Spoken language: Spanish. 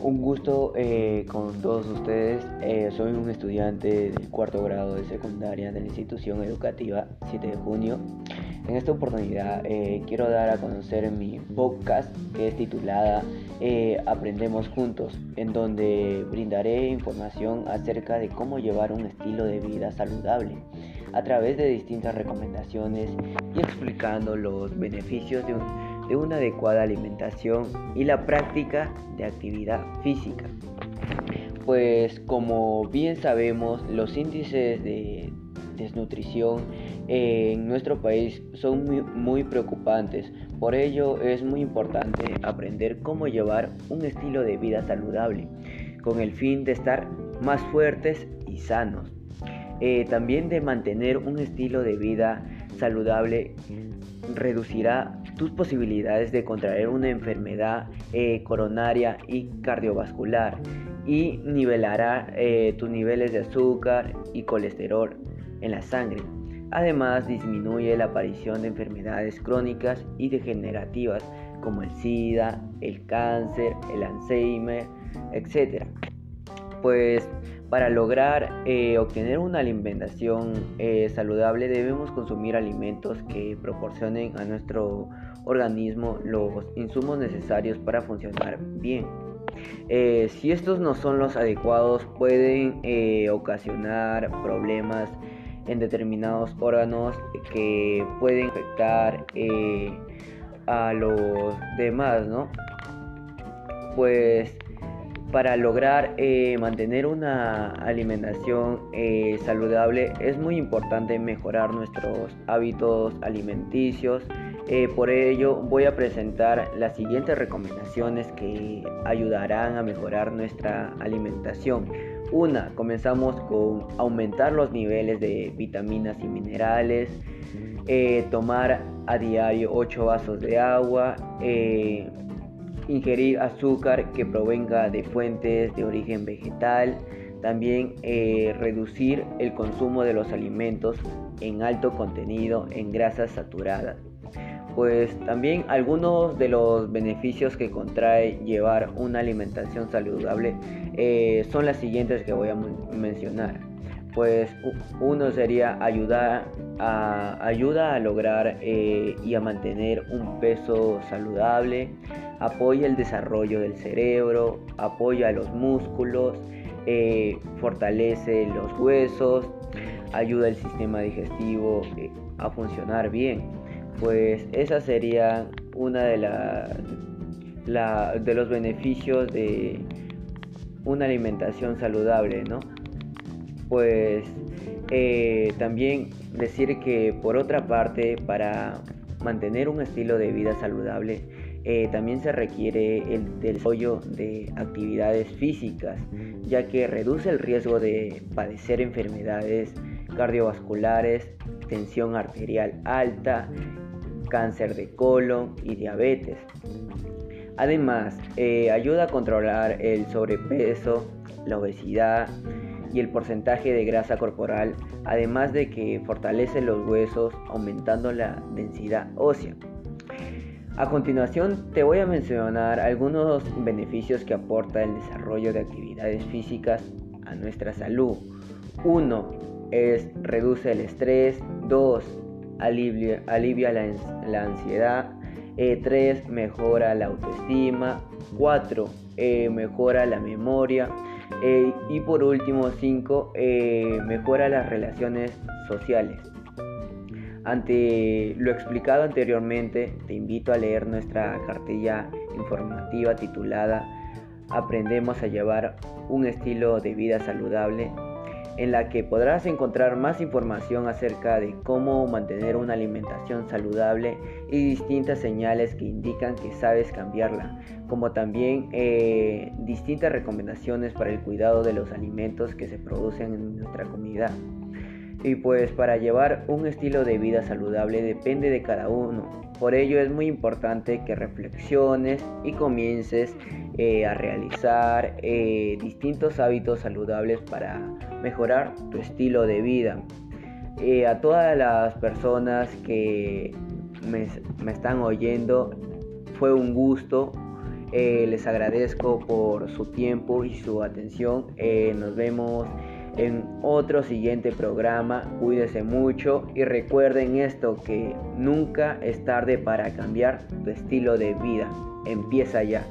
gusto eh, con todos ustedes. Eh, soy un estudiante del cuarto grado de secundaria de la institución educativa 7 de junio. En esta oportunidad eh, quiero dar a conocer mi podcast que es titulada Aprendemos Juntos, en donde brindaré información acerca de cómo llevar un estilo de vida saludable a través de distintas recomendaciones y explicando los beneficios de un de una adecuada alimentación y la práctica de actividad física. Pues como bien sabemos, los índices de desnutrición en nuestro país son muy, preocupantes. Por ello es muy importante aprender cómo llevar un estilo de vida saludable con el fin de estar más fuertes y sanos. Eh, también de mantener un estilo de vida saludable reducirá tus posibilidades de contraer una enfermedad eh, coronaria y cardiovascular y nivelará eh, tus niveles de azúcar y colesterol en la sangre. Además, disminuye la aparición de enfermedades crónicas y degenerativas como el SIDA, el cáncer, el Alzheimer, etc. Pues para lograr eh, obtener una alimentación eh, saludable debemos consumir alimentos que proporcionen a nuestro organismo los insumos necesarios para funcionar bien. Eh, si estos no son los adecuados pueden ocasionar problemas en determinados órganos que pueden afectar a los demás, ¿no? Pues para lograr eh, mantener una alimentación eh, saludable es muy importante mejorar nuestros hábitos alimenticios. Eh, por ello voy a presentar las siguientes recomendaciones que ayudarán a mejorar nuestra alimentación. Una, comenzamos con aumentar los niveles de vitaminas y minerales, tomar a diario 8 vasos de agua, ingerir azúcar que provenga de fuentes de origen vegetal, también eh, reducir el consumo de los alimentos en alto contenido en grasas saturadas. Pues también algunos de los beneficios que contrae llevar una alimentación saludable eh, son las siguientes que voy a mencionar. Pues uno sería ayudar a, a lograr eh, y a mantener un peso saludable, apoya el desarrollo del cerebro, apoya los músculos, eh, fortalece los huesos, ayuda al sistema digestivo eh, a funcionar bien. Pues esa sería una de, de los beneficios de una alimentación saludable, ¿no? Pues eh, también decir que por otra parte, para mantener un estilo de vida saludable, eh, también se requiere el desarrollo de actividades físicas, ya que reduce el riesgo de padecer enfermedades cardiovasculares, tensión arterial alta, cáncer de colon y diabetes. Además, eh, ayuda a controlar el sobrepeso, la obesidad y el porcentaje de grasa corporal, además de que fortalece los huesos aumentando la densidad ósea. A continuación te voy a mencionar algunos beneficios que aporta el desarrollo de actividades físicas a nuestra salud. 1. Es reduce el estrés. 2. Alivia, la, ansiedad. 3. Eh, mejora la autoestima. 4. Eh, mejora la memoria. Eh, y por último 5. mejora las relaciones sociales. Ante lo explicado anteriormente, te invito a leer nuestra cartilla informativa titulada Aprendemos a llevar un estilo de vida saludable, en la que podrás encontrar más información acerca de cómo mantener una alimentación saludable y distintas señales que indican que sabes cambiarla, como también eh, distintas recomendaciones para el cuidado de los alimentos que se producen en nuestra comunidad. Y pues para llevar un estilo de vida saludable depende de cada uno. Por ello es muy importante que reflexiones y comiences eh, a realizar eh, distintos hábitos saludables para mejorar tu estilo de vida. Eh, a todas las personas que me, me están oyendo, fue un gusto les agradezco por su tiempo y su atención. Nos vemos en otro siguiente programa. Cuídense mucho y recuerden esto que nunca es tarde para cambiar tu estilo de vida. Empieza ya.